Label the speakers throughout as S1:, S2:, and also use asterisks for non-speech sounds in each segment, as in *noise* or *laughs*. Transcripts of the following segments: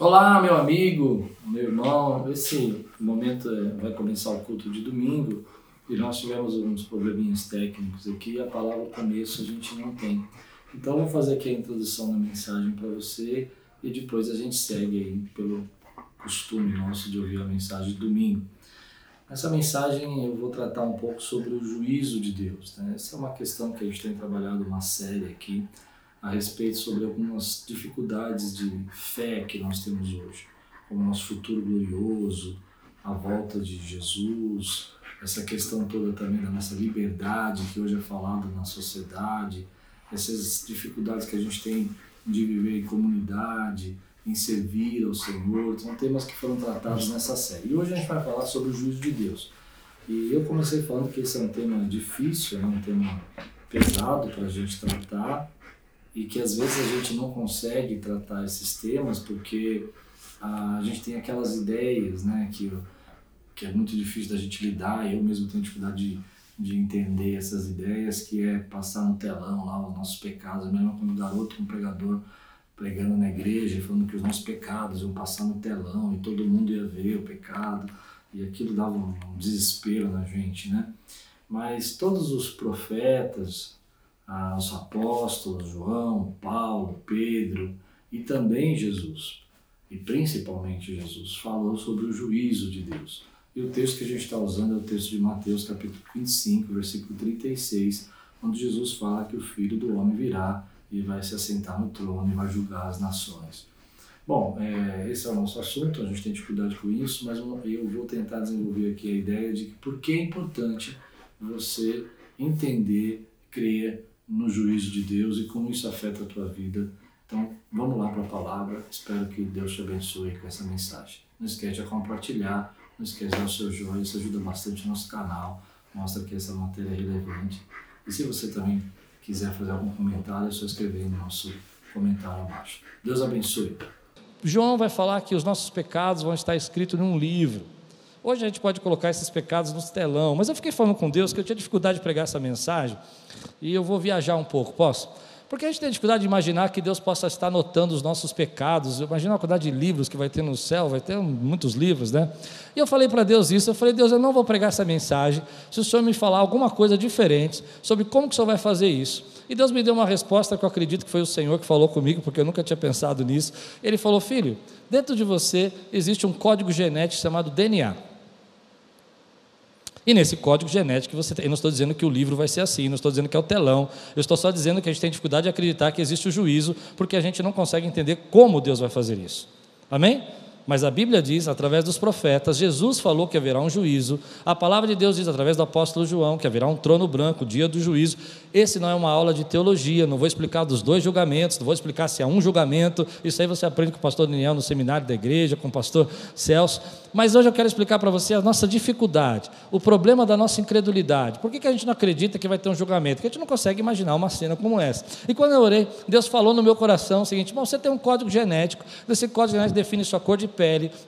S1: Olá, meu amigo, meu irmão. Esse momento é, vai começar o culto de domingo e nós tivemos alguns probleminhas técnicos aqui a palavra começo a gente não tem. Então, vou fazer aqui a introdução da mensagem para você e depois a gente segue aí pelo costume nosso de ouvir a mensagem de domingo. Nessa mensagem eu vou tratar um pouco sobre o juízo de Deus. Né? Essa é uma questão que a gente tem trabalhado uma série aqui a respeito sobre algumas dificuldades de fé que nós temos hoje, como o nosso futuro glorioso, a volta de Jesus, essa questão toda também da nossa liberdade que hoje é falada na sociedade, essas dificuldades que a gente tem de viver em comunidade, em servir ao Senhor, são temas que foram tratados nessa série. E hoje a gente vai falar sobre o juízo de Deus. E eu comecei falando que esse é um tema difícil, é um tema pesado para a gente tratar, e que às vezes a gente não consegue tratar esses temas porque a gente tem aquelas ideias, né, que, que é muito difícil da gente lidar, eu mesmo tenho dificuldade de, de entender essas ideias, que é passar no telão lá os nossos pecados, mesmo quando o garoto, um pregador, pregando na igreja, falando que os nossos pecados iam passar no telão e todo mundo ia ver o pecado, e aquilo dava um desespero na gente, né? Mas todos os profetas, aos apóstolos, João, Paulo, Pedro e também Jesus, e principalmente Jesus, falou sobre o juízo de Deus. E o texto que a gente está usando é o texto de Mateus, capítulo 25, versículo 36, onde Jesus fala que o Filho do Homem virá e vai se assentar no trono e vai julgar as nações. Bom, é, esse é o nosso assunto, a gente tem dificuldade com isso, mas eu vou tentar desenvolver aqui a ideia de por que é importante você entender, crer no juízo de Deus e como isso afeta a tua vida. Então, vamos lá para a palavra. Espero que Deus te abençoe com essa mensagem. Não esquece de compartilhar, não esquece de dar o seu joinha, isso ajuda bastante o nosso canal, mostra que essa matéria é relevante. E se você também quiser fazer algum comentário, é só escrever no nosso comentário abaixo. Deus abençoe.
S2: João vai falar que os nossos pecados vão estar escritos num livro. Hoje a gente pode colocar esses pecados no telão, mas eu fiquei falando com Deus que eu tinha dificuldade de pregar essa mensagem e eu vou viajar um pouco, posso? Porque a gente tem dificuldade de imaginar que Deus possa estar anotando os nossos pecados. Imagina a quantidade de livros que vai ter no céu, vai ter muitos livros, né? E eu falei para Deus isso, eu falei, Deus, eu não vou pregar essa mensagem se o Senhor me falar alguma coisa diferente sobre como que o Senhor vai fazer isso. E Deus me deu uma resposta que eu acredito que foi o Senhor que falou comigo, porque eu nunca tinha pensado nisso. Ele falou, filho, dentro de você existe um código genético chamado DNA. E nesse código genético você tem, eu não estou dizendo que o livro vai ser assim, não estou dizendo que é o telão, eu estou só dizendo que a gente tem dificuldade de acreditar que existe o juízo, porque a gente não consegue entender como Deus vai fazer isso. Amém? Mas a Bíblia diz, através dos profetas, Jesus falou que haverá um juízo. A palavra de Deus diz, através do apóstolo João, que haverá um trono branco, dia do juízo. Esse não é uma aula de teologia, não vou explicar dos dois julgamentos, não vou explicar se há um julgamento. Isso aí você aprende com o pastor Daniel no seminário da igreja, com o pastor Celso. Mas hoje eu quero explicar para você a nossa dificuldade, o problema da nossa incredulidade. Por que, que a gente não acredita que vai ter um julgamento? Porque a gente não consegue imaginar uma cena como essa. E quando eu orei, Deus falou no meu coração o seguinte: você tem um código genético, esse código genético define sua cor de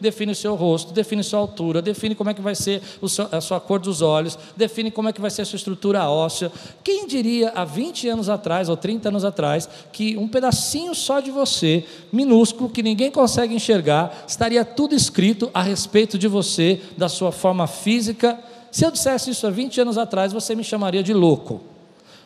S2: define o seu rosto, define sua altura, define como é que vai ser a sua cor dos olhos, define como é que vai ser a sua estrutura óssea. Quem diria há 20 anos atrás ou 30 anos atrás que um pedacinho só de você, minúsculo, que ninguém consegue enxergar, estaria tudo escrito a respeito de você, da sua forma física. Se eu dissesse isso há 20 anos atrás, você me chamaria de louco.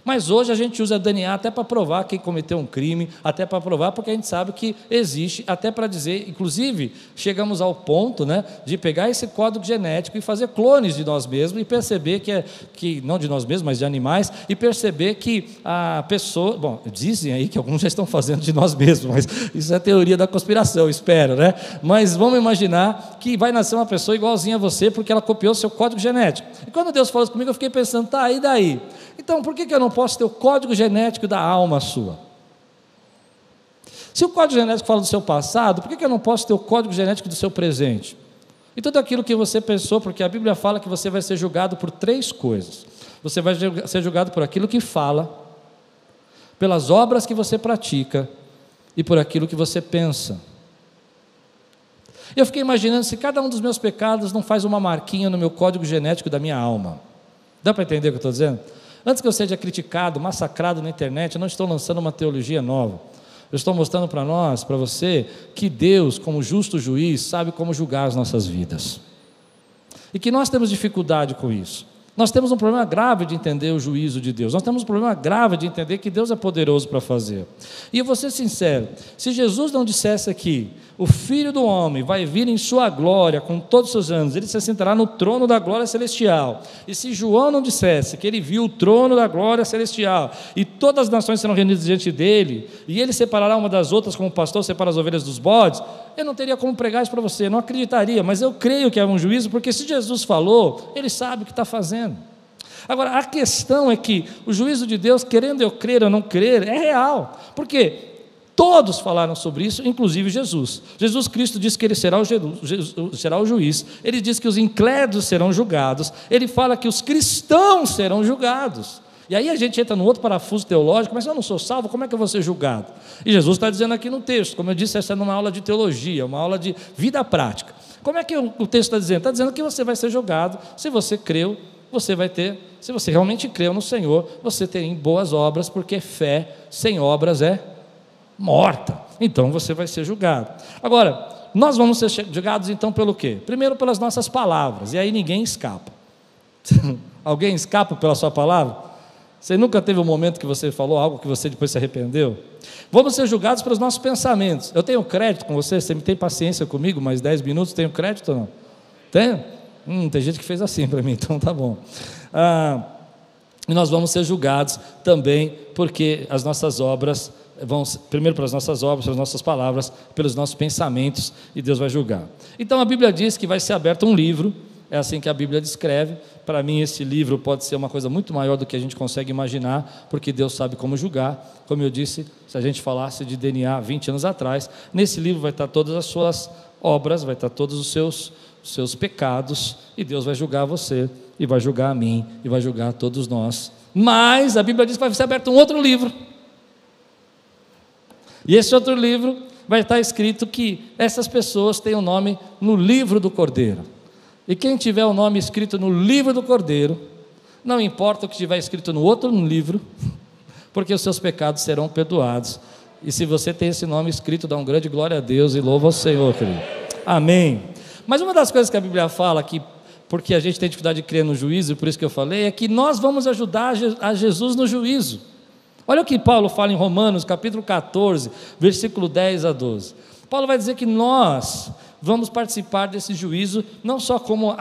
S2: Mas hoje a gente usa DNA até para provar quem cometeu um crime, até para provar, porque a gente sabe que existe, até para dizer, inclusive, chegamos ao ponto né, de pegar esse código genético e fazer clones de nós mesmos e perceber que, é, que, não de nós mesmos, mas de animais, e perceber que a pessoa, bom, dizem aí que alguns já estão fazendo de nós mesmos, mas isso é teoria da conspiração, espero, né? Mas vamos imaginar que vai nascer uma pessoa igualzinha a você porque ela copiou seu código genético. E quando Deus falou isso comigo, eu fiquei pensando, tá, e daí? Então, por que, que eu não posso ter o código genético da alma sua? Se o código genético fala do seu passado, por que, eu não posso ter o código genético do seu presente? E tudo aquilo que você pensou, porque a Bíblia fala que você vai ser julgado por três coisas. Você vai ser julgado por aquilo que fala, pelas obras que você pratica e por aquilo que você pensa. Eu fiquei imaginando se cada um dos meus pecados não faz uma marquinha no meu código genético da minha alma. Dá para entender o que eu estou dizendo? Antes que eu seja criticado, massacrado na internet, eu não estou lançando uma teologia nova. Eu estou mostrando para nós, para você, que Deus, como justo juiz, sabe como julgar as nossas vidas. E que nós temos dificuldade com isso. Nós temos um problema grave de entender o juízo de Deus. Nós temos um problema grave de entender que Deus é poderoso para fazer. E eu vou ser sincero: se Jesus não dissesse aqui, o Filho do Homem vai vir em sua glória com todos os seus anos, ele se sentará no trono da glória celestial. E se João não dissesse que ele viu o trono da glória celestial e todas as nações serão reunidas diante dele, e ele separará uma das outras como o pastor separa as ovelhas dos bodes, eu não teria como pregar isso para você, não acreditaria, mas eu creio que é um juízo, porque se Jesus falou, ele sabe o que está fazendo. Agora, a questão é que o juízo de Deus, querendo eu crer ou não crer, é real. Por quê? Todos falaram sobre isso, inclusive Jesus. Jesus Cristo disse que ele será o, será o juiz. Ele diz que os incrédulos serão julgados. Ele fala que os cristãos serão julgados. E aí a gente entra num outro parafuso teológico, mas eu não sou salvo, como é que eu vou ser julgado? E Jesus está dizendo aqui no texto, como eu disse, essa é uma aula de teologia, uma aula de vida prática. Como é que o texto está dizendo? Está dizendo que você vai ser julgado se você creu, você vai ter, se você realmente creu no Senhor, você tem boas obras, porque fé sem obras é morta. Então você vai ser julgado. Agora, nós vamos ser julgados então pelo quê? Primeiro pelas nossas palavras, e aí ninguém escapa. *laughs* Alguém escapa pela sua palavra? Você nunca teve um momento que você falou algo que você depois se arrependeu? Vamos ser julgados pelos nossos pensamentos. Eu tenho crédito com você? Você me tem paciência comigo? Mais 10 minutos, tenho crédito ou não? Tenho? Hum, tem gente que fez assim para mim, *laughs* então tá bom. Ah, e nós vamos ser julgados também porque as nossas obras vão primeiro pelas nossas obras, pelas nossas palavras, pelos nossos pensamentos, e Deus vai julgar. Então a Bíblia diz que vai ser aberto um livro, é assim que a Bíblia descreve. Para mim, esse livro pode ser uma coisa muito maior do que a gente consegue imaginar, porque Deus sabe como julgar. Como eu disse, se a gente falasse de DNA 20 anos atrás, nesse livro vai estar todas as suas obras, vai estar todos os seus, seus pecados, e Deus vai julgar você, e vai julgar a mim, e vai julgar a todos nós. Mas a Bíblia diz que vai ser aberto um outro livro e esse outro livro vai estar escrito que essas pessoas têm o um nome no livro do Cordeiro. E quem tiver o nome escrito no livro do Cordeiro, não importa o que estiver escrito no outro livro, *laughs* porque os seus pecados serão perdoados. E se você tem esse nome escrito, dá um grande glória a Deus e louva ao Senhor, querido. Amém. Mas uma das coisas que a Bíblia fala que porque a gente tem dificuldade de crer no juízo, por isso que eu falei, é que nós vamos ajudar a Jesus no juízo. Olha o que Paulo fala em Romanos, capítulo 14, versículo 10 a 12. Paulo vai dizer que nós vamos participar desse juízo, não só como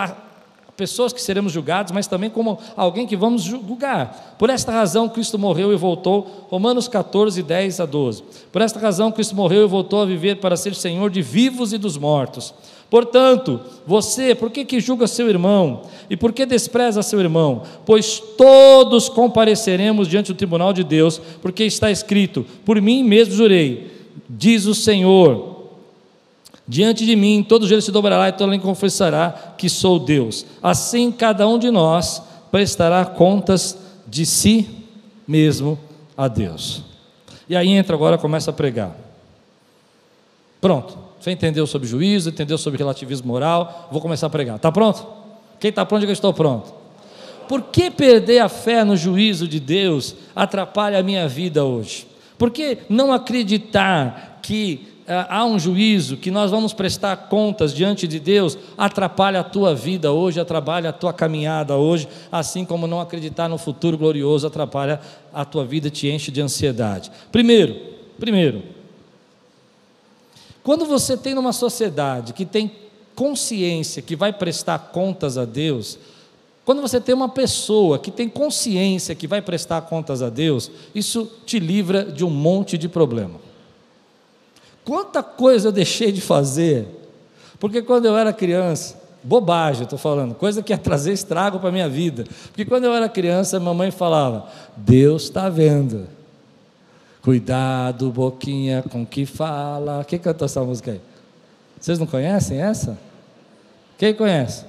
S2: pessoas que seremos julgados, mas também como alguém que vamos julgar. Por esta razão, Cristo morreu e voltou. Romanos 14, 10 a 12. Por esta razão, Cristo morreu e voltou a viver para ser Senhor de vivos e dos mortos. Portanto, você, por que, que julga seu irmão? E por que despreza seu irmão? Pois todos compareceremos diante do tribunal de Deus, porque está escrito: Por mim mesmo jurei, diz o Senhor. Diante de mim, todo joelho se dobrará e todo língua confessará que sou Deus. Assim, cada um de nós prestará contas de si mesmo a Deus. E aí entra agora, começa a pregar. Pronto. Você entendeu sobre juízo, entendeu sobre relativismo moral, vou começar a pregar. Está pronto? Quem está pronto, diga estou pronto. Por que perder a fé no juízo de Deus atrapalha a minha vida hoje? Por que não acreditar que há um juízo, que nós vamos prestar contas diante de Deus, atrapalha a tua vida hoje, atrapalha a tua caminhada hoje, assim como não acreditar no futuro glorioso atrapalha a tua vida, te enche de ansiedade. Primeiro, primeiro, quando você tem numa sociedade que tem consciência que vai prestar contas a Deus, quando você tem uma pessoa que tem consciência que vai prestar contas a Deus, isso te livra de um monte de problema. Quanta coisa eu deixei de fazer, porque quando eu era criança, bobagem, estou falando, coisa que ia trazer estrago para a minha vida, porque quando eu era criança, mamãe falava: Deus está vendo. Cuidado, boquinha, com que fala. Quem cantou essa música aí? Vocês não conhecem essa? Quem conhece?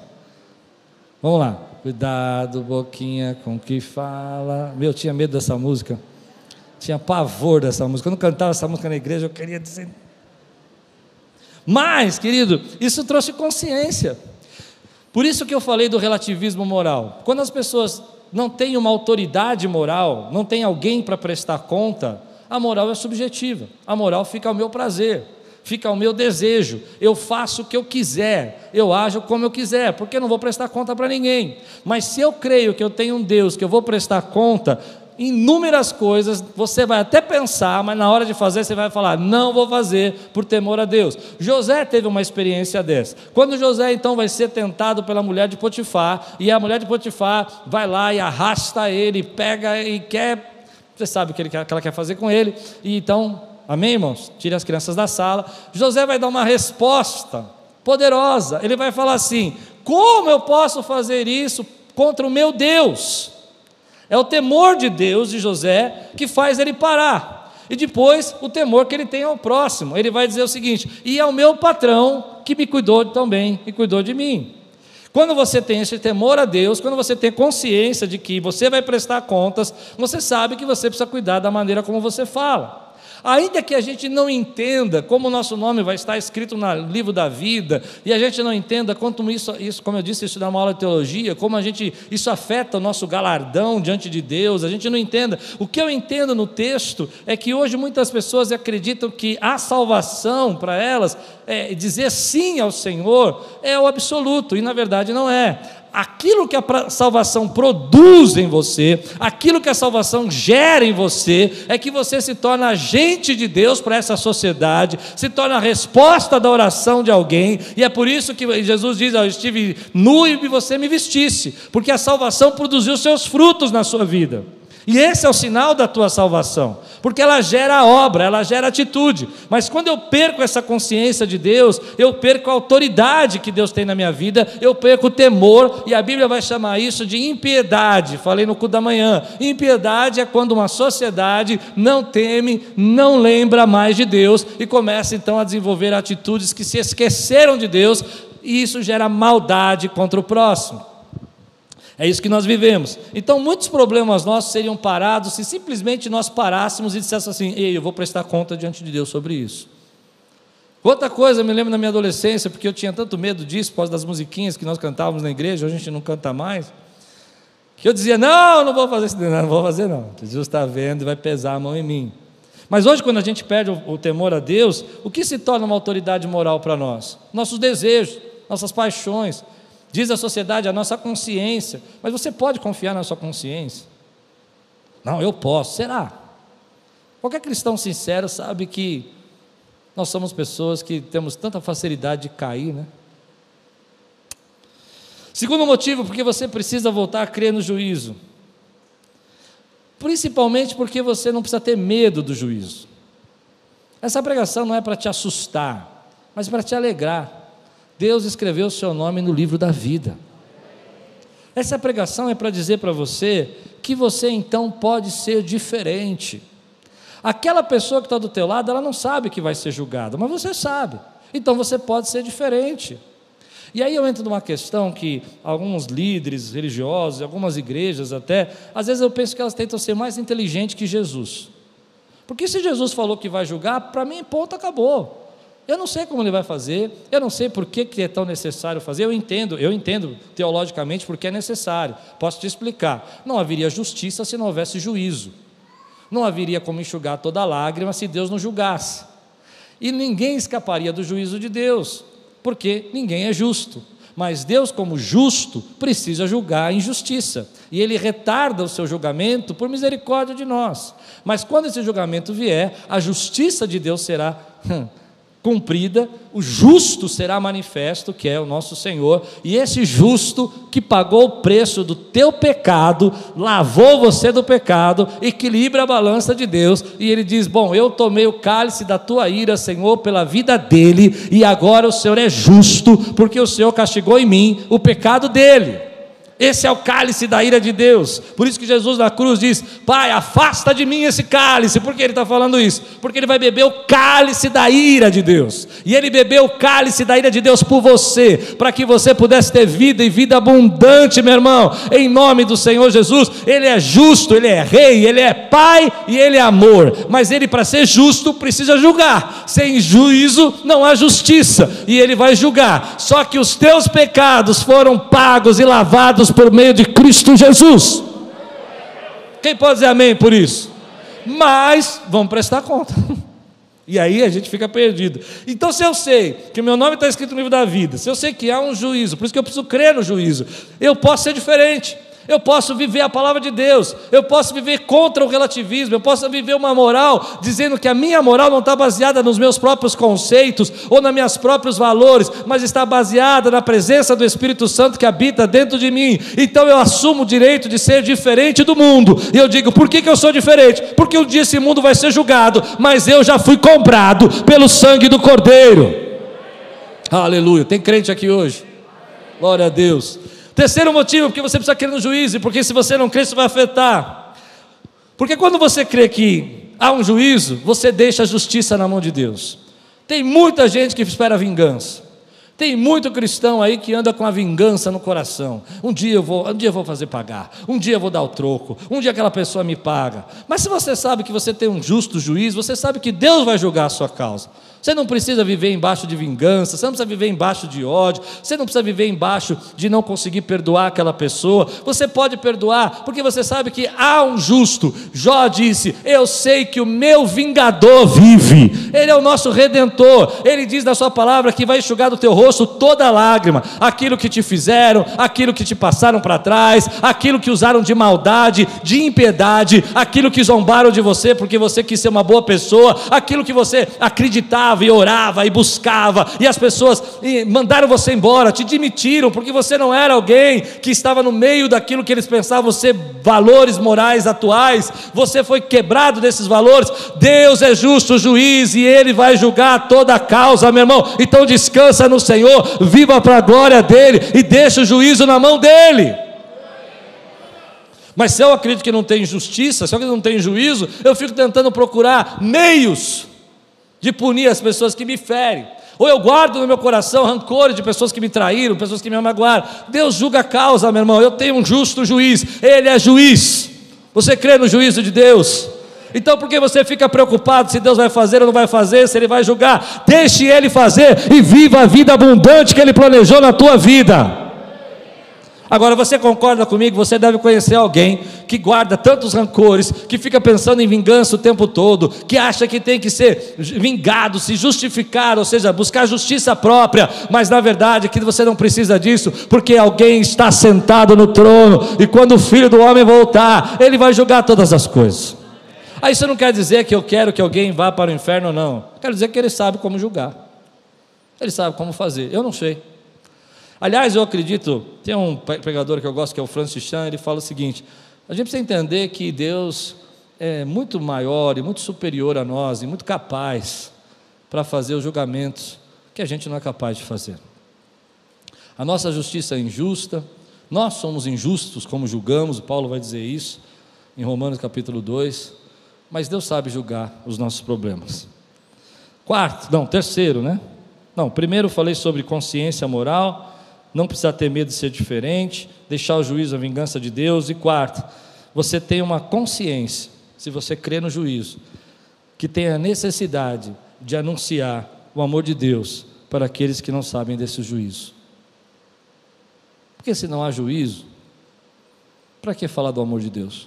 S2: Vamos lá. Cuidado, boquinha, com que fala. Meu, eu tinha medo dessa música. Tinha pavor dessa música. Quando eu cantava essa música na igreja, eu queria dizer. Mas, querido, isso trouxe consciência. Por isso que eu falei do relativismo moral. Quando as pessoas não têm uma autoridade moral, não têm alguém para prestar conta, A moral é subjetiva. A moral fica ao meu prazer, fica ao meu desejo. Eu faço o que eu quiser, eu ajo como eu quiser, porque eu não vou prestar conta para ninguém. Mas se eu creio que eu tenho um Deus que eu vou prestar conta, inúmeras coisas, você vai até pensar, mas na hora de fazer você vai falar: não vou fazer por temor a Deus. José teve uma experiência dessa. Quando José então vai ser tentado pela mulher de Potifar, e a mulher de Potifar vai lá e arrasta ele, pega e quer. Você sabe o que, que ela quer fazer com ele, e então, amém, irmãos? Tire as crianças da sala. José vai dar uma resposta poderosa. Ele vai falar assim: como eu posso fazer isso contra o meu Deus? É o temor de Deus de José que faz ele parar. E depois o temor que ele tem ao próximo. Ele vai dizer o seguinte: e é o meu patrão que me cuidou tão bem e cuidou de mim. Quando você tem esse temor a Deus, quando você tem consciência de que você vai prestar contas, você sabe que você precisa cuidar da maneira como você fala. Ainda que a gente não entenda como o nosso nome vai estar escrito no livro da vida, e a gente não entenda quanto isso, isso como eu disse, isso dá uma aula de teologia, como a gente, isso afeta o nosso galardão diante de Deus, a gente não entenda. O que eu entendo no texto é que hoje muitas pessoas acreditam que a salvação para elas, é, dizer sim ao Senhor, é o absoluto, e na verdade não é aquilo que a salvação produz em você, aquilo que a salvação gera em você, é que você se torna agente de Deus para essa sociedade, se torna a resposta da oração de alguém, e é por isso que Jesus diz: Eu estive nu e você me vestisse, porque a salvação produziu seus frutos na sua vida. E esse é o sinal da tua salvação, porque ela gera obra, ela gera atitude. Mas quando eu perco essa consciência de Deus, eu perco a autoridade que Deus tem na minha vida, eu perco o temor, e a Bíblia vai chamar isso de impiedade. Falei no cu da manhã. Impiedade é quando uma sociedade não teme, não lembra mais de Deus e começa então a desenvolver atitudes que se esqueceram de Deus, e isso gera maldade contra o próximo. É isso que nós vivemos. Então, muitos problemas nossos seriam parados se simplesmente nós parássemos e disséssemos assim: Ei, eu vou prestar conta diante de Deus sobre isso. Outra coisa, eu me lembro na minha adolescência, porque eu tinha tanto medo disso, por causa das musiquinhas que nós cantávamos na igreja, hoje a gente não canta mais, que eu dizia: Não, não vou fazer isso, não, não vou fazer não. Jesus está vendo e vai pesar a mão em mim. Mas hoje, quando a gente perde o, o temor a Deus, o que se torna uma autoridade moral para nós? Nossos desejos, nossas paixões, Diz a sociedade a nossa consciência, mas você pode confiar na sua consciência? Não, eu posso. Será? Qualquer cristão sincero sabe que nós somos pessoas que temos tanta facilidade de cair, né? Segundo motivo, porque você precisa voltar a crer no juízo. Principalmente porque você não precisa ter medo do juízo. Essa pregação não é para te assustar, mas para te alegrar. Deus escreveu o seu nome no livro da vida. Essa pregação é para dizer para você que você então pode ser diferente. Aquela pessoa que está do teu lado, ela não sabe que vai ser julgada, mas você sabe. Então você pode ser diferente. E aí eu entro numa questão que alguns líderes religiosos, algumas igrejas até, às vezes eu penso que elas tentam ser mais inteligentes que Jesus. Porque se Jesus falou que vai julgar, para mim, ponto, acabou. Eu não sei como ele vai fazer, eu não sei por que, que é tão necessário fazer, eu entendo, eu entendo teologicamente porque é necessário. Posso te explicar. Não haveria justiça se não houvesse juízo. Não haveria como enxugar toda lágrima se Deus não julgasse. E ninguém escaparia do juízo de Deus, porque ninguém é justo. Mas Deus, como justo, precisa julgar a injustiça. E Ele retarda o seu julgamento por misericórdia de nós. Mas quando esse julgamento vier, a justiça de Deus será hum, cumprida, o justo será manifesto, que é o nosso Senhor, e esse justo que pagou o preço do teu pecado, lavou você do pecado, equilibra a balança de Deus, e ele diz: Bom, eu tomei o cálice da tua ira, Senhor, pela vida dele, e agora o Senhor é justo, porque o Senhor castigou em mim o pecado dele. Esse é o cálice da ira de Deus. Por isso que Jesus na cruz diz: Pai, afasta de mim esse cálice. Por que ele está falando isso? Porque ele vai beber o cálice da ira de Deus. E ele bebeu o cálice da ira de Deus por você, para que você pudesse ter vida e vida abundante, meu irmão. Em nome do Senhor Jesus, ele é justo, ele é rei, ele é pai e ele é amor. Mas ele, para ser justo, precisa julgar. Sem juízo não há justiça. E ele vai julgar. Só que os teus pecados foram pagos e lavados por meio de Cristo Jesus. Quem pode dizer amém por isso? mas vamos prestar conta. *laughs* E aí a gente fica perdido. Então, se eu sei que meu nome está escrito no livro da vida, se eu sei que há um juízo, por isso que eu preciso crer no juízo, eu posso ser diferente. Eu posso viver a palavra de Deus, eu posso viver contra o relativismo, eu posso viver uma moral dizendo que a minha moral não está baseada nos meus próprios conceitos ou nos meus próprios valores, mas está baseada na presença do Espírito Santo que habita dentro de mim. Então eu assumo o direito de ser diferente do mundo, e eu digo: por que, que eu sou diferente? Porque um dia esse mundo vai ser julgado, mas eu já fui comprado pelo sangue do Cordeiro. Aleluia. Tem crente aqui hoje? Glória a Deus. Terceiro motivo, porque você precisa crer no juízo, porque se você não crer, isso vai afetar. Porque quando você crê que há um juízo, você deixa a justiça na mão de Deus. Tem muita gente que espera vingança. Tem muito cristão aí que anda com a vingança no coração. Um dia eu vou, um dia eu vou fazer pagar, um dia eu vou dar o troco, um dia aquela pessoa me paga. Mas se você sabe que você tem um justo juiz, você sabe que Deus vai julgar a sua causa. Você não precisa viver embaixo de vingança, você não precisa viver embaixo de ódio, você não precisa viver embaixo de não conseguir perdoar aquela pessoa. Você pode perdoar, porque você sabe que há um justo. Jó disse: Eu sei que o meu vingador vive, ele é o nosso redentor. Ele diz na sua palavra que vai enxugar do teu rosto toda lágrima, aquilo que te fizeram, aquilo que te passaram para trás, aquilo que usaram de maldade, de impiedade, aquilo que zombaram de você porque você quis ser uma boa pessoa, aquilo que você acreditava e orava e buscava, e as pessoas mandaram você embora, te demitiram, porque você não era alguém que estava no meio daquilo que eles pensavam ser valores morais atuais, você foi quebrado desses valores. Deus é justo juiz e ele vai julgar toda a causa, meu irmão. Então descansa no Senhor, viva para a glória dele e deixa o juízo na mão dele. Mas se eu acredito que não tem justiça, se eu acredito que não tem juízo, eu fico tentando procurar meios de punir as pessoas que me ferem. Ou eu guardo no meu coração rancores de pessoas que me traíram, pessoas que me amagoaram. Deus julga a causa, meu irmão. Eu tenho um justo juiz, Ele é juiz. Você crê no juízo de Deus? Então, por que você fica preocupado se Deus vai fazer ou não vai fazer, se Ele vai julgar? Deixe Ele fazer e viva a vida abundante que Ele planejou na tua vida. Agora você concorda comigo? Você deve conhecer alguém que guarda tantos rancores, que fica pensando em vingança o tempo todo, que acha que tem que ser vingado, se justificar, ou seja, buscar justiça própria, mas na verdade que você não precisa disso, porque alguém está sentado no trono e quando o filho do homem voltar, ele vai julgar todas as coisas. Aí isso não quer dizer que eu quero que alguém vá para o inferno, não. Quer dizer que ele sabe como julgar. Ele sabe como fazer. Eu não sei. Aliás, eu acredito, tem um pregador que eu gosto, que é o Francis Chan, ele fala o seguinte: a gente precisa entender que Deus é muito maior e muito superior a nós e muito capaz para fazer os julgamentos que a gente não é capaz de fazer. A nossa justiça é injusta, nós somos injustos como julgamos, Paulo vai dizer isso em Romanos capítulo 2, mas Deus sabe julgar os nossos problemas. Quarto, não, terceiro, né? Não, primeiro falei sobre consciência moral, não precisa ter medo de ser diferente, deixar o juízo, a vingança de Deus. E quarto, você tem uma consciência, se você crê no juízo, que tem a necessidade de anunciar o amor de Deus para aqueles que não sabem desse juízo. Porque se não há juízo, para que falar do amor de Deus?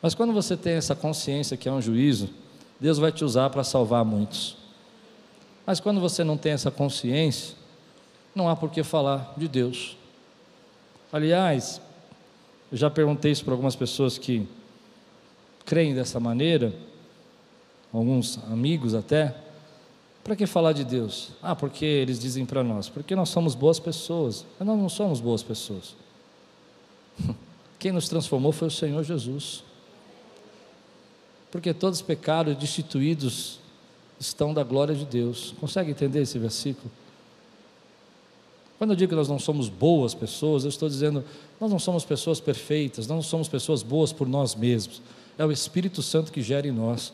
S2: Mas quando você tem essa consciência que é um juízo, Deus vai te usar para salvar muitos. Mas quando você não tem essa consciência, não há por que falar de Deus. Aliás, eu já perguntei isso para algumas pessoas que creem dessa maneira, alguns amigos até. Para que falar de Deus? Ah, porque eles dizem para nós, porque nós somos boas pessoas. Mas nós não somos boas pessoas. *laughs* Quem nos transformou foi o Senhor Jesus. Porque todos os pecados destituídos estão da glória de Deus. Consegue entender esse versículo? Quando eu digo que nós não somos boas pessoas, eu estou dizendo, nós não somos pessoas perfeitas, não somos pessoas boas por nós mesmos. É o Espírito Santo que gera em nós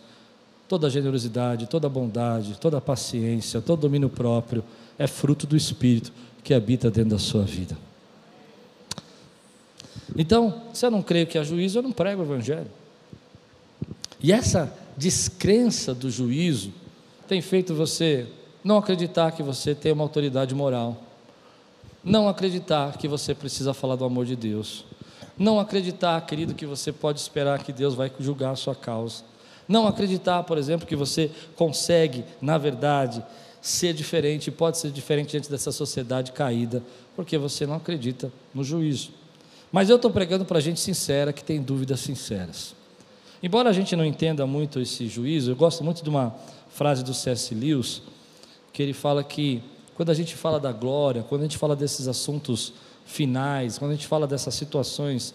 S2: toda a generosidade, toda a bondade, toda a paciência, todo o domínio próprio, é fruto do Espírito que habita dentro da sua vida. Então, se eu não creio que há juízo, eu não prego o Evangelho. E essa descrença do juízo tem feito você não acreditar que você tem uma autoridade moral não acreditar que você precisa falar do amor de Deus, Não acreditar, querido, que você pode esperar que Deus vai julgar a sua causa. Não acreditar, por exemplo, que você consegue, na verdade, ser diferente, pode ser diferente diante dessa sociedade caída, porque você não acredita no juízo. Mas eu estou pregando para gente sincera, que tem dúvidas sinceras. Embora a gente não entenda muito esse juízo, eu gosto muito de uma frase do C.S. Lewis, que ele fala que quando a gente fala da glória, quando a gente fala desses assuntos finais, quando a gente fala dessas situações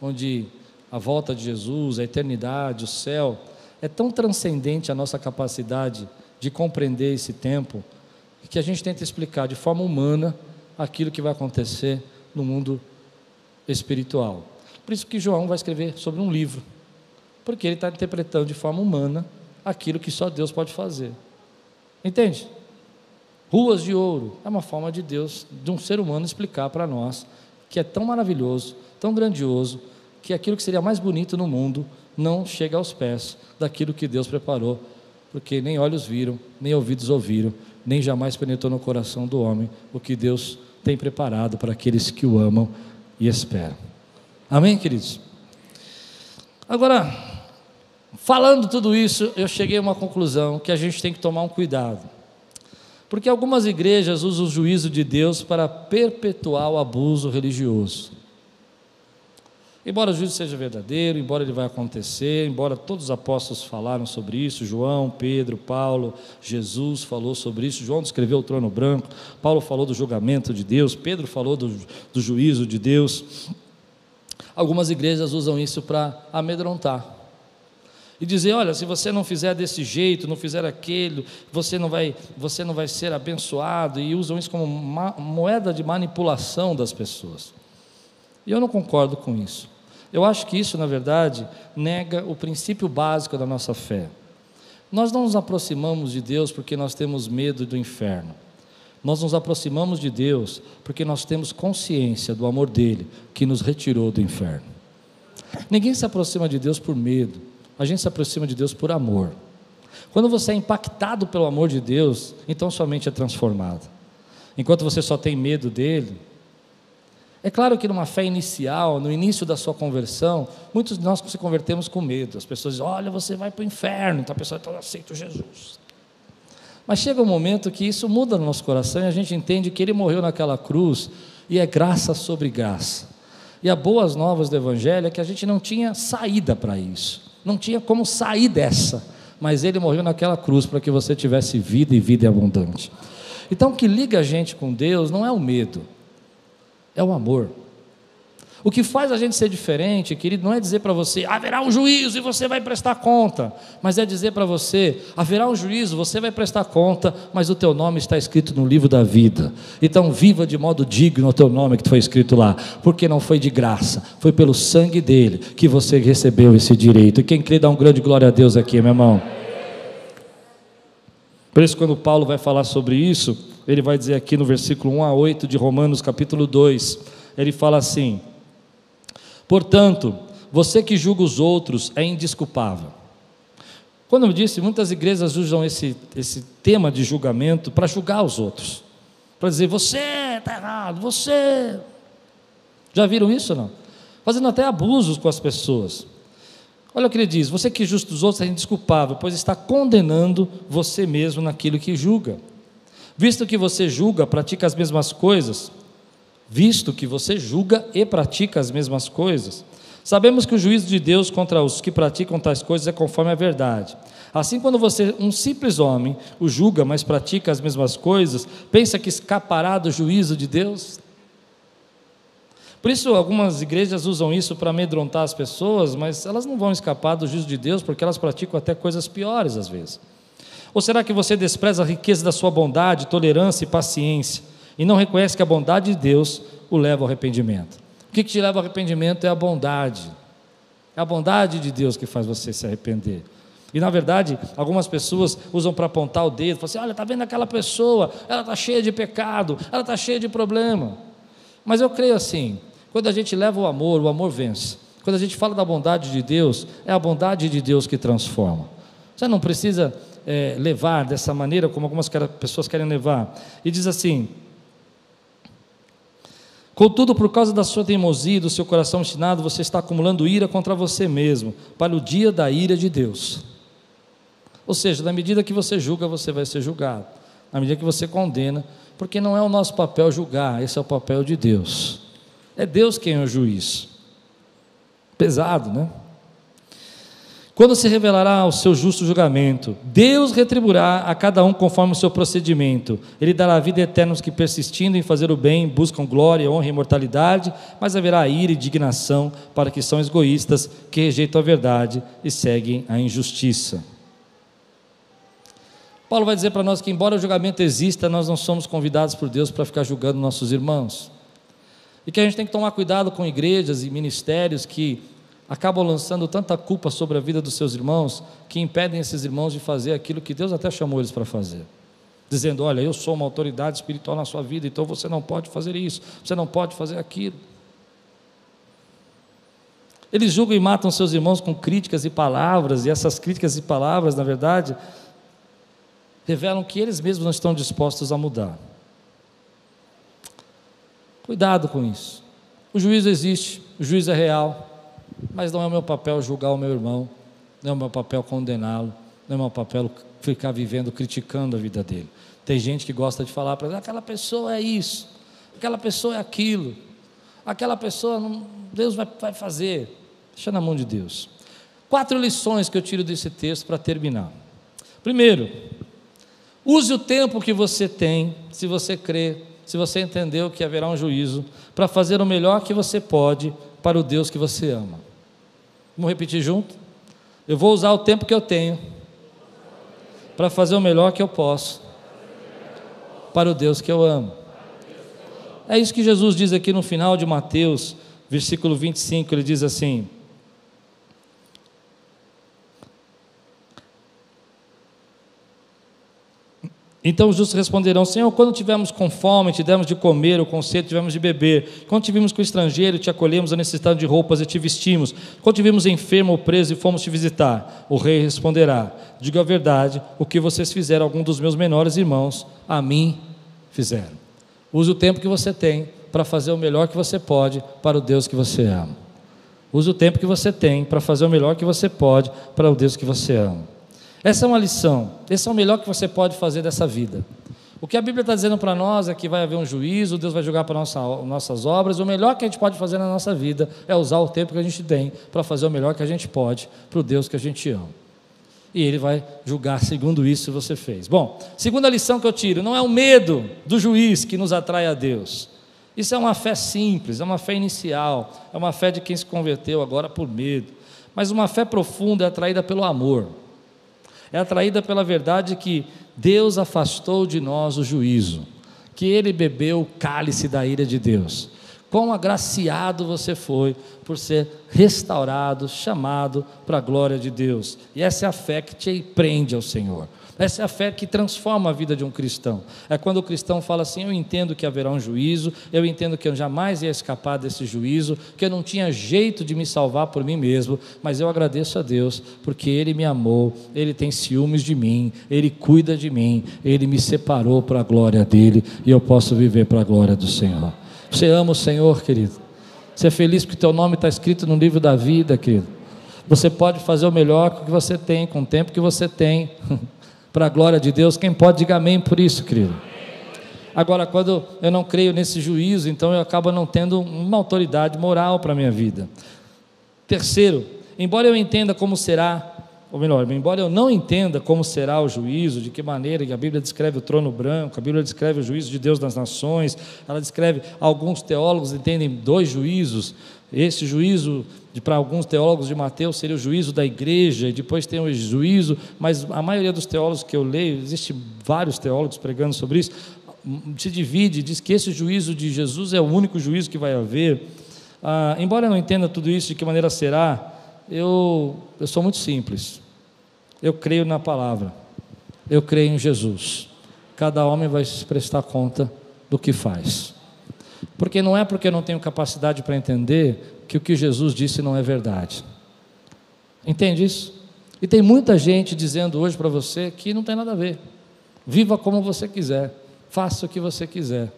S2: onde a volta de Jesus, a eternidade, o céu, é tão transcendente a nossa capacidade de compreender esse tempo, que a gente tenta explicar de forma humana aquilo que vai acontecer no mundo espiritual. Por isso que João vai escrever sobre um livro, porque ele está interpretando de forma humana aquilo que só Deus pode fazer. Entende? Ruas de ouro é uma forma de Deus, de um ser humano explicar para nós que é tão maravilhoso, tão grandioso, que aquilo que seria mais bonito no mundo não chega aos pés daquilo que Deus preparou porque nem olhos viram, nem ouvidos ouviram, nem jamais penetrou no coração do homem o que Deus tem preparado para aqueles que o amam e esperam. Amém, queridos? Agora, falando tudo isso, eu cheguei a uma conclusão que a gente tem que tomar um cuidado. Porque algumas igrejas usam o juízo de Deus para perpetuar o abuso religioso. Embora o juízo seja verdadeiro, embora ele vai acontecer, embora todos os apóstolos falaram sobre isso, João, Pedro, Paulo, Jesus falou sobre isso, João descreveu o trono branco, Paulo falou do julgamento de Deus, Pedro falou do, do juízo de Deus. Algumas igrejas usam isso para amedrontar e dizer, olha, se você não fizer desse jeito, não fizer aquele, você não vai, você não vai ser abençoado e usam isso como moeda de manipulação das pessoas. E eu não concordo com isso. Eu acho que isso, na verdade, nega o princípio básico da nossa fé. Nós não nos aproximamos de Deus porque nós temos medo do inferno. Nós nos aproximamos de Deus porque nós temos consciência do amor dele que nos retirou do inferno. Ninguém se aproxima de Deus por medo, a gente se aproxima de Deus por amor. Quando você é impactado pelo amor de Deus, então sua mente é transformada. Enquanto você só tem medo dele, é claro que numa fé inicial, no início da sua conversão, muitos de nós se convertemos com medo. As pessoas dizem: Olha, você vai para o inferno. Então a pessoa então, aceita Jesus. Mas chega um momento que isso muda no nosso coração e a gente entende que ele morreu naquela cruz e é graça sobre graça. E a boas novas do Evangelho é que a gente não tinha saída para isso, não tinha como sair dessa, mas ele morreu naquela cruz para que você tivesse vida e vida abundante. Então o que liga a gente com Deus não é o medo, é o amor. O que faz a gente ser diferente, querido, não é dizer para você, haverá um juízo e você vai prestar conta, mas é dizer para você, haverá um juízo, você vai prestar conta, mas o teu nome está escrito no livro da vida. Então viva de modo digno o teu nome que foi escrito lá, porque não foi de graça, foi pelo sangue dele que você recebeu esse direito. E quem crê dá um grande glória a Deus aqui, meu irmão. Por isso, quando Paulo vai falar sobre isso, ele vai dizer aqui no versículo 1 a 8 de Romanos, capítulo 2, ele fala assim: Portanto, você que julga os outros é indisculpável. Quando eu disse, muitas igrejas usam esse, esse tema de julgamento para julgar os outros, para dizer, você está errado, você. Já viram isso não? Fazendo até abusos com as pessoas. Olha o que ele diz: você que justa os outros é indisculpável, pois está condenando você mesmo naquilo que julga. Visto que você julga, pratica as mesmas coisas, visto que você julga e pratica as mesmas coisas, sabemos que o juízo de Deus contra os que praticam tais coisas é conforme a verdade. Assim, quando você, um simples homem, o julga, mas pratica as mesmas coisas, pensa que escapará do juízo de Deus? Por isso, algumas igrejas usam isso para amedrontar as pessoas, mas elas não vão escapar do juízo de Deus, porque elas praticam até coisas piores às vezes. Ou será que você despreza a riqueza da sua bondade, tolerância e paciência e não reconhece que a bondade de Deus o leva ao arrependimento? O que, te leva ao arrependimento é a bondade. É a bondade de Deus que faz você se arrepender. E na verdade, algumas pessoas usam para apontar o dedo, falam assim: olha, está vendo aquela pessoa, ela está cheia de pecado, ela está cheia de problema. Mas eu creio assim: quando a gente leva o amor, o amor vence. Quando a gente fala da bondade de Deus, é a bondade de Deus que transforma. Você não precisa é, levar dessa maneira como algumas pessoas querem levar. E diz assim: Contudo, por causa da sua teimosia e do seu coração obstinado, você está acumulando ira contra você mesmo, para o dia da ira de Deus. Ou seja, na medida que você julga, você vai ser julgado. Na medida que você condena, porque não é o nosso papel julgar, esse é o papel de Deus. É Deus quem é o juiz. Pesado, né? Quando se revelará o seu justo julgamento, Deus retribuirá a cada um conforme o seu procedimento. Ele dará vida eterna aos que, persistindo em fazer o bem, buscam glória, honra e imortalidade, mas haverá ira e indignação para que são egoístas, que rejeitam a verdade e seguem a injustiça. Paulo vai dizer para nós que, embora o julgamento exista, nós não somos convidados por Deus para ficar julgando nossos irmãos. E que a gente tem que tomar cuidado com igrejas e ministérios que acabam lançando tanta culpa sobre a vida dos seus irmãos que impedem esses irmãos de fazer aquilo que Deus até chamou eles para fazer. Dizendo: Olha, eu sou uma autoridade espiritual na sua vida, então você não pode fazer isso, você não pode fazer aquilo. Eles julgam e matam seus irmãos com críticas e palavras, e essas críticas e palavras, na verdade, revelam que eles mesmos não estão dispostos a mudar. Cuidado com isso. O juízo existe, o juízo é real, mas não é o meu papel julgar o meu irmão, não é o meu papel condená-lo, não é o meu papel ficar vivendo criticando a vida dele. Tem gente que gosta de falar para aquela pessoa é isso, aquela pessoa é aquilo, aquela pessoa não, Deus vai, vai fazer. Deixa na mão de Deus. Quatro lições que eu tiro desse texto para terminar. Primeiro, use o tempo que você tem, se você crê, se você entendeu que haverá um juízo, para fazer o melhor que você pode para o Deus que você ama. Vamos repetir junto? Eu vou usar o tempo que eu tenho para fazer o melhor que eu posso para o Deus que eu amo. É isso que Jesus diz aqui no final de Mateus, versículo 25, ele diz assim: Então os justos responderão: Senhor, quando tivemos com fome, te demos de comer, ou com sede, tivemos de beber. Quando tivemos com estrangeiro, te acolhemos a necessidade de roupas e te vestimos. Quando tivemos enfermo ou preso e fomos te visitar. O rei responderá: Diga a verdade, o que vocês fizeram, algum dos meus menores irmãos, a mim fizeram. Use o tempo que você tem para fazer o melhor que você pode para o Deus que você ama. Use o tempo que você tem para fazer o melhor que você pode para o Deus que você ama. Essa é uma lição, esse é o melhor que você pode fazer dessa vida. O que a Bíblia está dizendo para nós é que vai haver um juízo, Deus vai julgar para nossa, nossas obras. O melhor que a gente pode fazer na nossa vida é usar o tempo que a gente tem para fazer o melhor que a gente pode para o Deus que a gente ama. E Ele vai julgar segundo isso que você fez. Bom, segunda lição que eu tiro: não é o medo do juiz que nos atrai a Deus. Isso é uma fé simples, é uma fé inicial, é uma fé de quem se converteu agora por medo. Mas uma fé profunda é atraída pelo amor é atraída pela verdade que Deus afastou de nós o juízo, que ele bebeu o cálice da ira de Deus. Quão agraciado você foi por ser restaurado, chamado para a glória de Deus. E essa é a fé que te prende ao Senhor. Essa é a fé que transforma a vida de um cristão. É quando o cristão fala assim: Eu entendo que haverá um juízo, eu entendo que eu jamais ia escapar desse juízo, que eu não tinha jeito de me salvar por mim mesmo, mas eu agradeço a Deus, porque Ele me amou, Ele tem ciúmes de mim, Ele cuida de mim, Ele me separou para a glória dEle e eu posso viver para a glória do Senhor. Você ama o Senhor, querido? Você é feliz porque teu nome está escrito no livro da vida, querido? Você pode fazer o melhor com o que você tem, com o tempo que você tem. *laughs* para a glória de Deus. Quem pode, diga amém por isso, querido. Agora, quando eu não creio nesse juízo, então eu acabo não tendo uma autoridade moral para a minha vida. Terceiro, embora eu entenda como será, ou melhor, embora eu não entenda como será o juízo, de que maneira que a Bíblia descreve o trono branco, a Bíblia descreve o juízo de Deus nas nações, ela descreve, alguns teólogos entendem dois juízos, esse juízo, para alguns teólogos de Mateus, seria o juízo da igreja, e depois tem o juízo, mas a maioria dos teólogos que eu leio, existem vários teólogos pregando sobre isso, se divide, diz que esse juízo de Jesus é o único juízo que vai haver. Ah, embora eu não entenda tudo isso, de que maneira será, eu, eu sou muito simples. Eu creio na palavra, eu creio em Jesus. Cada homem vai se prestar conta do que faz. Porque não é porque eu não tenho capacidade para entender que o que Jesus disse não é verdade. Entende isso? E tem muita gente dizendo hoje para você que não tem nada a ver. Viva como você quiser, faça o que você quiser,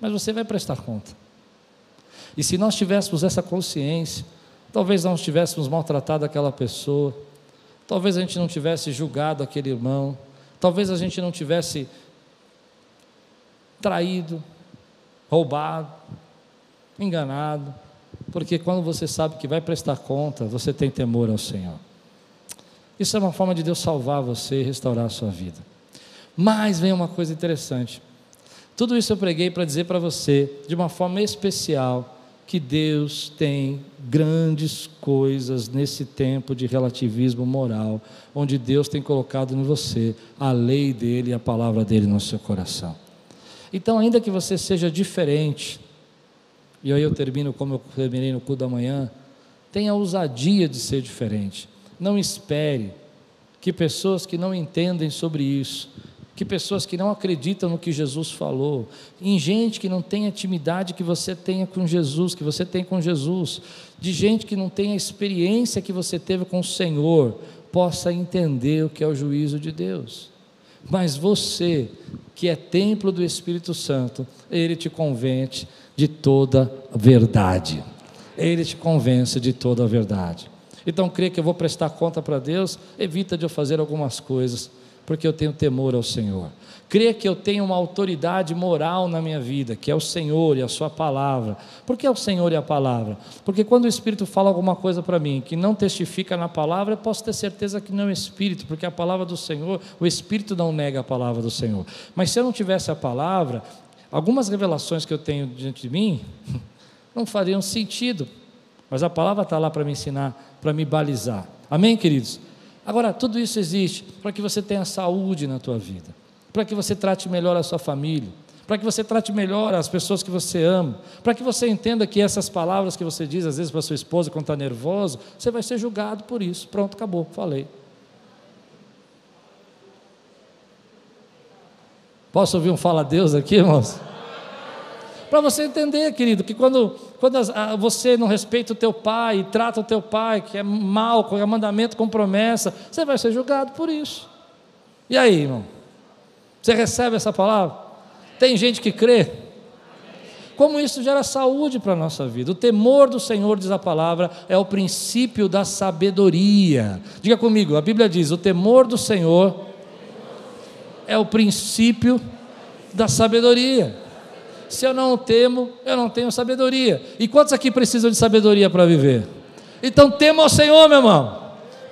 S2: mas você vai prestar conta. E se nós tivéssemos essa consciência, talvez não tivéssemos maltratado aquela pessoa, talvez a gente não tivesse julgado aquele irmão, talvez a gente não tivesse traído, roubado, enganado, porque quando você sabe que vai prestar conta, você tem temor ao Senhor. Isso é uma forma de Deus salvar você e restaurar a sua vida. Mas vem uma coisa interessante. Tudo isso eu preguei para dizer para você, de uma forma especial, que Deus tem grandes coisas nesse tempo de relativismo moral, onde Deus tem colocado em você a lei dele e a palavra dele no seu coração. Então, ainda que você seja diferente, e aí eu termino como eu terminei no cu da manhã, tenha ousadia de ser diferente. Não espere que pessoas que não entendem sobre isso, que pessoas que não acreditam no que Jesus falou, em gente que não tem a intimidade que você tenha com Jesus, que você tem com Jesus, de gente que não tem a experiência que você teve com o Senhor, possa entender o que é o juízo de Deus. Mas você, que é templo do Espírito Santo, ele te convence de toda a verdade. Ele te convence de toda a verdade. Então, crer que eu vou prestar conta para Deus, evita de eu fazer algumas coisas, porque eu tenho temor ao Senhor. Crer que eu tenho uma autoridade moral na minha vida, que é o Senhor e a Sua palavra. Por que é o Senhor e a palavra? Porque quando o Espírito fala alguma coisa para mim que não testifica na palavra, eu posso ter certeza que não é o Espírito, porque a palavra do Senhor, o Espírito não nega a palavra do Senhor. Mas se eu não tivesse a palavra, algumas revelações que eu tenho diante de mim *laughs* não fariam sentido. Mas a palavra está lá para me ensinar, para me balizar. Amém, queridos? Agora, tudo isso existe para que você tenha saúde na tua vida para que você trate melhor a sua família, para que você trate melhor as pessoas que você ama, para que você entenda que essas palavras que você diz às vezes para sua esposa quando está nervoso, você vai ser julgado por isso. Pronto, acabou, falei. Posso ouvir um fala a Deus aqui, irmãos? Para você entender, querido, que quando, quando a, você não respeita o teu pai trata o teu pai, que é mal, que é mandamento com promessa, você vai ser julgado por isso. E aí, irmão? Você recebe essa palavra? Tem gente que crê. Como isso gera saúde para a nossa vida. O temor do Senhor, diz a palavra, é o princípio da sabedoria. Diga comigo, a Bíblia diz: o temor do Senhor é o princípio da sabedoria. Se eu não temo, eu não tenho sabedoria. E quantos aqui precisam de sabedoria para viver? Então tema ao Senhor, meu irmão.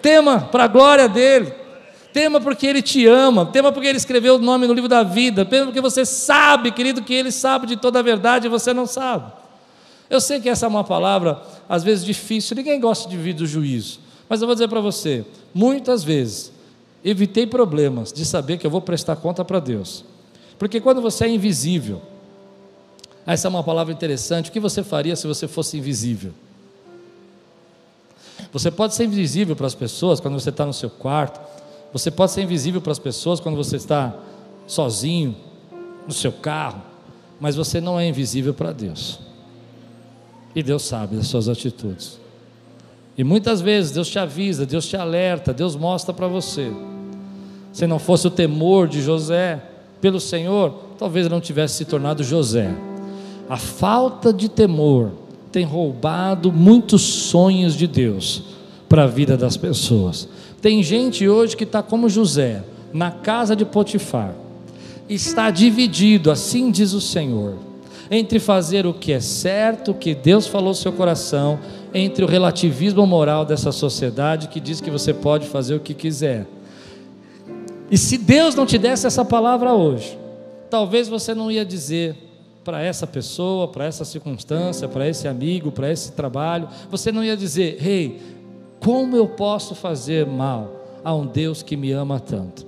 S2: Tema para a glória dele. Tema porque Ele te ama, tema porque Ele escreveu o nome no livro da vida, tema porque você sabe, querido, que Ele sabe de toda a verdade e você não sabe. Eu sei que essa é uma palavra, às vezes, difícil, ninguém gosta de vir do juízo, mas eu vou dizer para você: muitas vezes evitei problemas de saber que eu vou prestar conta para Deus, porque quando você é invisível, essa é uma palavra interessante, o que você faria se você fosse invisível? Você pode ser invisível para as pessoas quando você está no seu quarto, você pode ser invisível para as pessoas quando você está sozinho, no seu carro, mas você não é invisível para Deus. E Deus sabe das suas atitudes. E muitas vezes Deus te avisa, Deus te alerta, Deus mostra para você. Se não fosse o temor de José pelo Senhor, talvez não tivesse se tornado José. A falta de temor tem roubado muitos sonhos de Deus para a vida das pessoas. Tem gente hoje que está como José, na casa de Potifar, está dividido, assim diz o Senhor, entre fazer o que é certo, o que Deus falou no seu coração, entre o relativismo moral dessa sociedade que diz que você pode fazer o que quiser. E se Deus não te desse essa palavra hoje, talvez você não ia dizer para essa pessoa, para essa circunstância, para esse amigo, para esse trabalho, você não ia dizer, rei, hey, como eu posso fazer mal a um Deus que me ama tanto?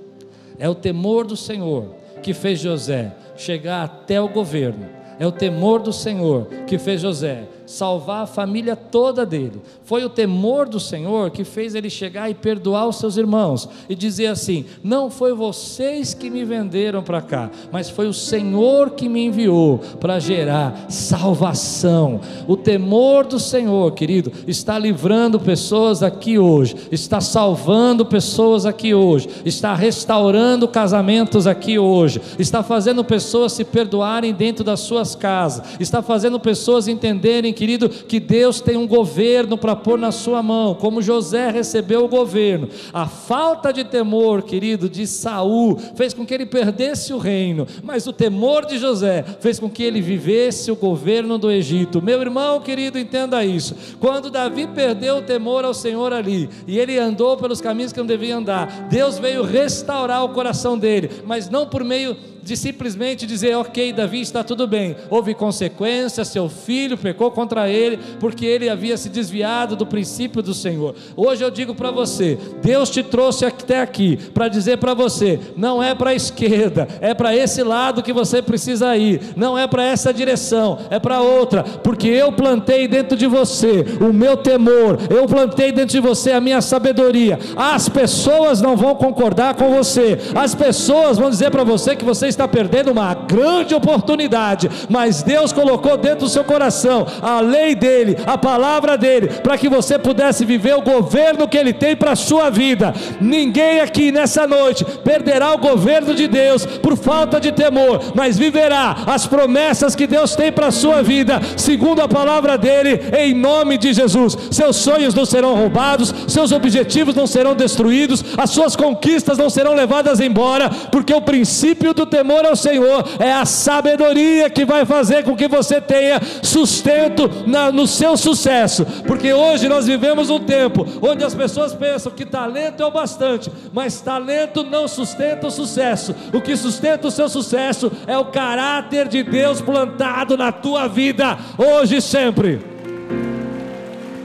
S2: É o temor do Senhor que fez José chegar até o governo. É o temor do Senhor que fez José salvar a família toda dele. Foi o temor do Senhor que fez ele chegar e perdoar os seus irmãos e dizer assim: Não foi vocês que me venderam para cá, mas foi o Senhor que me enviou para gerar salvação. O temor do Senhor, querido, está livrando pessoas aqui hoje, está salvando pessoas aqui hoje, está restaurando casamentos aqui hoje, está fazendo pessoas se perdoarem dentro das suas casas, está fazendo pessoas entenderem que querido, que Deus tem um governo para pôr na sua mão, como José recebeu o governo. A falta de temor, querido, de Saul fez com que ele perdesse o reino, mas o temor de José fez com que ele vivesse o governo do Egito. Meu irmão, querido, entenda isso. Quando Davi perdeu o temor ao Senhor ali, e ele andou pelos caminhos que não devia andar, Deus veio restaurar o coração dele, mas não por meio de simplesmente dizer, ok, Davi está tudo bem. Houve consequências, seu filho pecou contra ele, porque ele havia se desviado do princípio do Senhor. Hoje eu digo para você: Deus te trouxe até aqui para dizer para você, não é para a esquerda, é para esse lado que você precisa ir, não é para essa direção, é para outra, porque eu plantei dentro de você o meu temor, eu plantei dentro de você a minha sabedoria. As pessoas não vão concordar com você, as pessoas vão dizer para você que você está perdendo uma grande oportunidade, mas Deus colocou dentro do seu coração a lei dele, a palavra dele, para que você pudesse viver o governo que ele tem para a sua vida. Ninguém aqui nessa noite perderá o governo de Deus por falta de temor, mas viverá as promessas que Deus tem para a sua vida, segundo a palavra dele, em nome de Jesus. Seus sonhos não serão roubados, seus objetivos não serão destruídos, as suas conquistas não serão levadas embora, porque o princípio do temor temor ao Senhor é a sabedoria que vai fazer com que você tenha sustento na, no seu sucesso, porque hoje nós vivemos um tempo onde as pessoas pensam que talento é o bastante, mas talento não sustenta o sucesso. O que sustenta o seu sucesso é o caráter de Deus plantado na tua vida, hoje e sempre.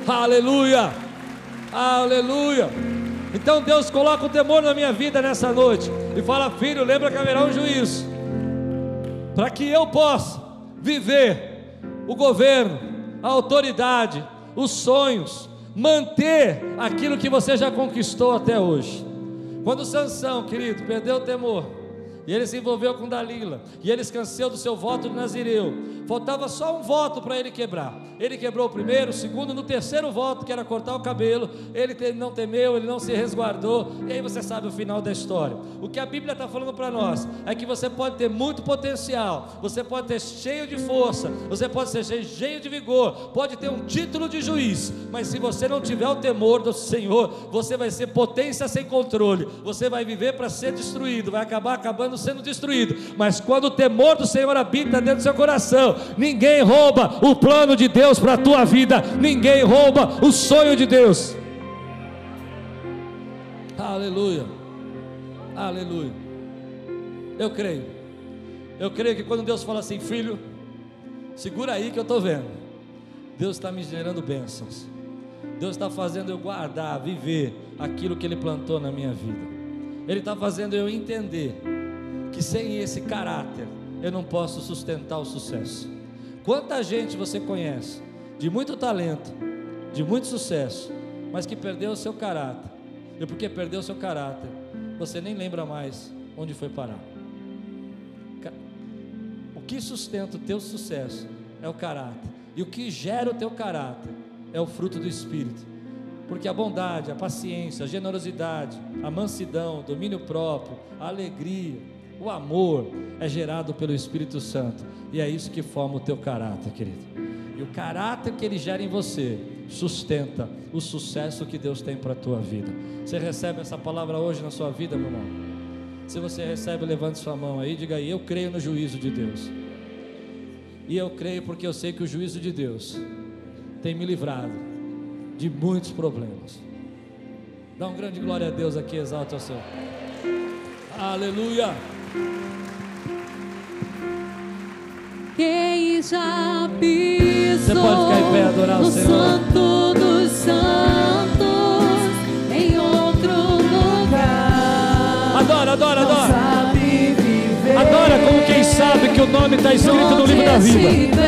S2: Aleluia! Aleluia! Então Deus coloca o temor na minha vida nessa noite e fala: Filho, lembra que haverá um juízo, para que eu possa viver o governo, a autoridade, os sonhos, manter aquilo que você já conquistou até hoje. Quando Sansão, querido, perdeu o temor, e ele se envolveu com Dalila, e ele esqueceu do seu voto de Nazireu. Faltava só um voto para ele quebrar. Ele quebrou o primeiro, o segundo, no terceiro voto, que era cortar o cabelo, ele não temeu, ele não se resguardou, e aí você sabe o final da história. O que a Bíblia está falando para nós é que você pode ter muito potencial, você pode ter cheio de força, você pode ser cheio de vigor, pode ter um título de juiz, mas se você não tiver o temor do Senhor, você vai ser potência sem controle, você vai viver para ser destruído, vai acabar acabando sendo destruído. Mas quando o temor do Senhor habita dentro do seu coração, ninguém rouba o plano de Deus para a tua vida, ninguém rouba o sonho de Deus. Aleluia, aleluia. Eu creio, eu creio que quando Deus fala assim, filho, segura aí que eu estou vendo, Deus está me gerando bênçãos. Deus está fazendo eu guardar, viver aquilo que Ele plantou na minha vida. Ele está fazendo eu entender que sem esse caráter eu não posso sustentar o sucesso. Quanta gente você conhece de muito talento, de muito sucesso, mas que perdeu o seu caráter. E porque perdeu o seu caráter, você nem lembra mais onde foi parar. O que sustenta o teu sucesso é o caráter. E o que gera o teu caráter é o fruto do Espírito. Porque a bondade, a paciência, a generosidade, a mansidão, o domínio próprio, a alegria, o amor é gerado pelo Espírito Santo. E é isso que forma o teu caráter, querido. E o caráter que ele gera em você sustenta o sucesso que Deus tem para a tua vida. Você recebe essa palavra hoje na sua vida, meu irmão? Se você recebe, levante sua mão aí, diga aí, eu creio no juízo de Deus. E eu creio porque eu sei que o juízo de Deus tem me livrado de muitos problemas. Dá um grande glória a Deus aqui, exalta o Senhor. Aleluia.
S3: Quem já pisou
S2: Você pode ficar em pé adorar
S3: no
S2: o Senhor.
S3: santo dos santos em outro lugar.
S2: Adora, adora, adora. Adora como quem sabe que o nome está escrito no livro da vida.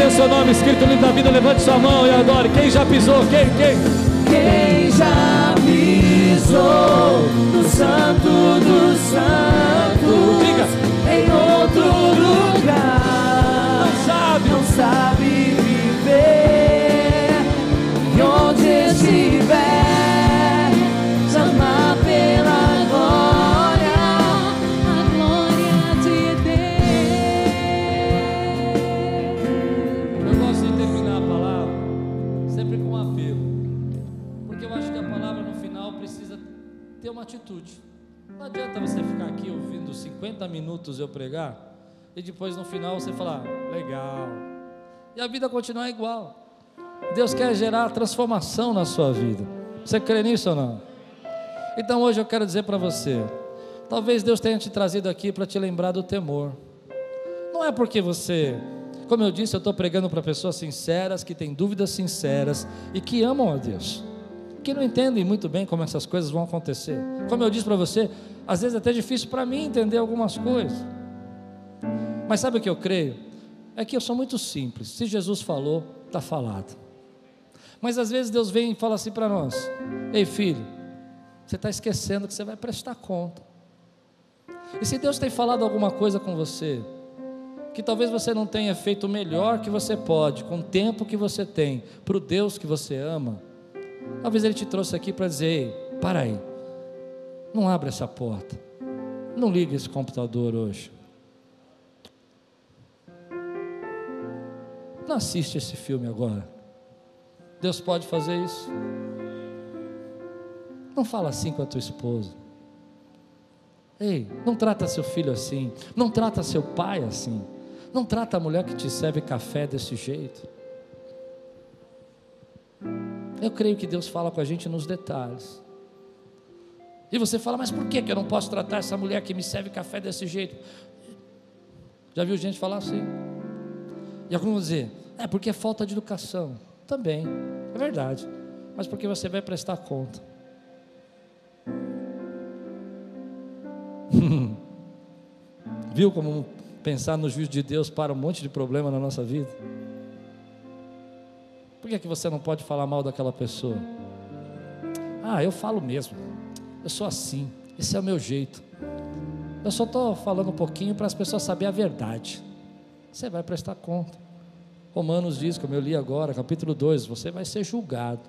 S2: Têm o seu nome escrito no livro da vida, levante sua mão e adore. Quem já pisou? Quem? Quem?
S3: Quem já pisou no santo dos santos
S2: Diga.
S3: em outro lugar
S2: Não sabe.
S3: não sabe
S2: 40 minutos eu pregar e depois no final você falar, ah, legal. E a vida continuar igual. Deus quer gerar transformação na sua vida. Você crê nisso ou não? Então hoje eu quero dizer para você, talvez Deus tenha te trazido aqui para te lembrar do temor. Não é porque você como eu disse, eu estou pregando para pessoas sinceras, que têm dúvidas sinceras e que amam a Deus, que não entendem muito bem como essas coisas vão acontecer. Como eu disse para você, às vezes é até difícil para mim entender algumas coisas. Mas sabe o que eu creio? É que eu sou muito simples. Se Jesus falou, está falado. Mas às vezes Deus vem e fala assim para nós: Ei filho, você está esquecendo que você vai prestar conta. E se Deus tem falado alguma coisa com você, que talvez você não tenha feito o melhor que você pode, com o tempo que você tem, para o Deus que você ama, talvez Ele te trouxe aqui para dizer: Ei, para aí, não abra essa porta, não ligue esse computador hoje. Não assiste esse filme agora. Deus pode fazer isso. Não fala assim com a tua esposa. Ei, não trata seu filho assim. Não trata seu pai assim. Não trata a mulher que te serve café desse jeito. Eu creio que Deus fala com a gente nos detalhes. E você fala, mas por que eu não posso tratar essa mulher que me serve café desse jeito? Já viu gente falar assim? E alguns vão dizer, é porque é falta de educação. Também, é verdade. Mas porque você vai prestar conta. *laughs* Viu como pensar no juízo de Deus para um monte de problema na nossa vida? Por que, é que você não pode falar mal daquela pessoa? Ah, eu falo mesmo. Eu sou assim. Esse é o meu jeito. Eu só estou falando um pouquinho para as pessoas saberem a verdade. Você vai prestar conta. Romanos diz, como eu li agora, capítulo 2: você vai ser julgado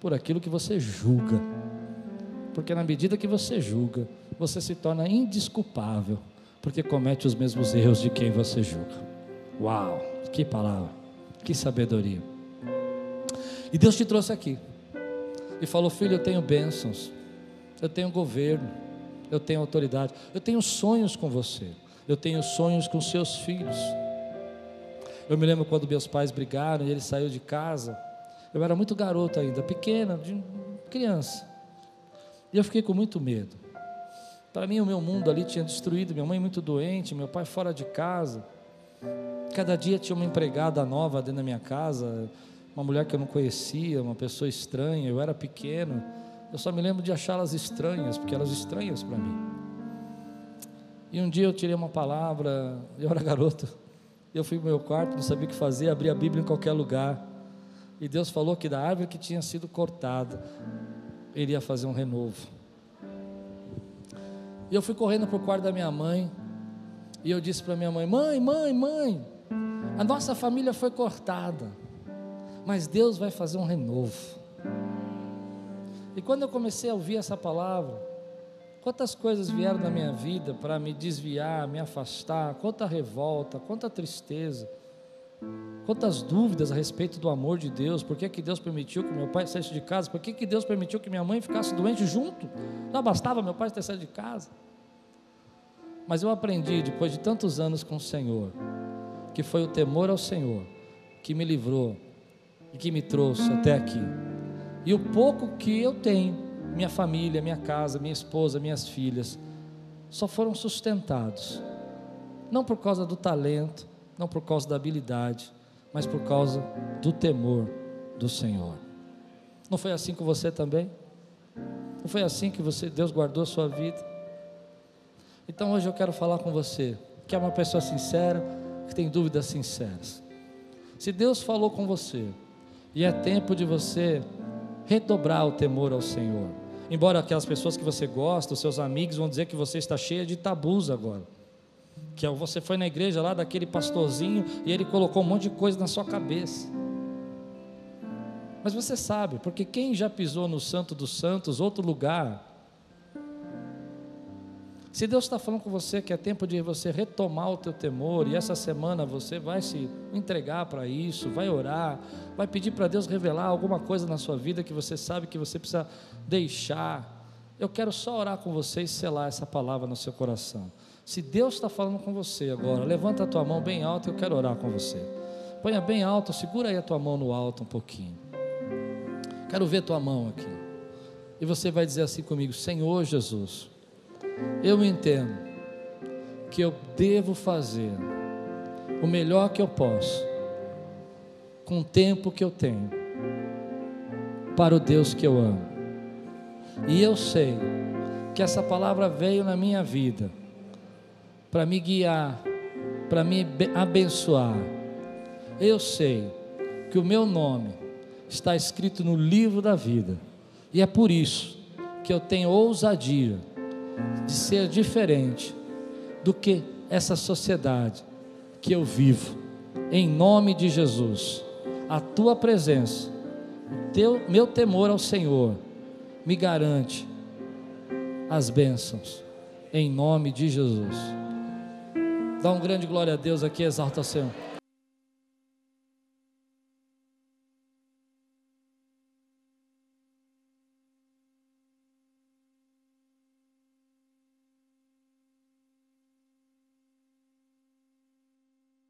S2: por aquilo que você julga. Porque na medida que você julga, você se torna indisculpável, porque comete os mesmos erros de quem você julga. Uau, que palavra, que sabedoria. E Deus te trouxe aqui e falou: Filho, eu tenho bênçãos, eu tenho governo, eu tenho autoridade, eu tenho sonhos com você, eu tenho sonhos com seus filhos. Eu me lembro quando meus pais brigaram e ele saiu de casa. Eu era muito garoto ainda, pequena, criança. E eu fiquei com muito medo. Para mim, o meu mundo ali tinha destruído. Minha mãe muito doente, meu pai fora de casa. Cada dia tinha uma empregada nova dentro da minha casa, uma mulher que eu não conhecia, uma pessoa estranha. Eu era pequeno. Eu só me lembro de achá-las estranhas, porque elas estranhas para mim. E um dia eu tirei uma palavra, *laughs* eu era garoto. Eu fui para meu quarto, não sabia o que fazer, abri a Bíblia em qualquer lugar. E Deus falou que da árvore que tinha sido cortada, Ele ia fazer um renovo. E eu fui correndo para o quarto da minha mãe. E eu disse para minha mãe: Mãe, mãe, mãe, a nossa família foi cortada, mas Deus vai fazer um renovo. E quando eu comecei a ouvir essa palavra, Quantas coisas vieram na minha vida para me desviar, me afastar, quanta revolta, quanta tristeza, quantas dúvidas a respeito do amor de Deus, por que, que Deus permitiu que meu pai saísse de casa, por que, que Deus permitiu que minha mãe ficasse doente junto, não bastava meu pai ter saído de casa. Mas eu aprendi, depois de tantos anos com o Senhor, que foi o temor ao Senhor que me livrou e que me trouxe até aqui. E o pouco que eu tenho, minha família, minha casa, minha esposa, minhas filhas, só foram sustentados, não por causa do talento, não por causa da habilidade, mas por causa do temor do Senhor. Não foi assim com você também? Não foi assim que você, Deus guardou a sua vida? Então hoje eu quero falar com você, que é uma pessoa sincera, que tem dúvidas sinceras. Se Deus falou com você, e é tempo de você redobrar o temor ao Senhor, Embora aquelas pessoas que você gosta, os seus amigos vão dizer que você está cheia de tabus agora. Que é você foi na igreja lá daquele pastorzinho e ele colocou um monte de coisa na sua cabeça. Mas você sabe, porque quem já pisou no Santo dos Santos, outro lugar, se Deus está falando com você que é tempo de você retomar o teu temor, e essa semana você vai se entregar para isso, vai orar, vai pedir para Deus revelar alguma coisa na sua vida que você sabe que você precisa deixar, Eu quero só orar com você e selar essa palavra no seu coração. Se Deus está falando com você agora, levanta a tua mão bem alta, eu quero orar com você. Ponha bem alto, segura aí a tua mão no alto um pouquinho. Quero ver tua mão aqui. E você vai dizer assim comigo: Senhor Jesus, eu entendo que eu devo fazer o melhor que eu posso, com o tempo que eu tenho, para o Deus que eu amo. E eu sei que essa palavra veio na minha vida para me guiar, para me abençoar. Eu sei que o meu nome está escrito no livro da vida, e é por isso que eu tenho ousadia de ser diferente do que essa sociedade que eu vivo. Em nome de Jesus, a tua presença, o teu, meu temor ao Senhor, me garante as bênçãos. Em nome de Jesus. Dá um grande glória a Deus aqui, exalta o Senhor.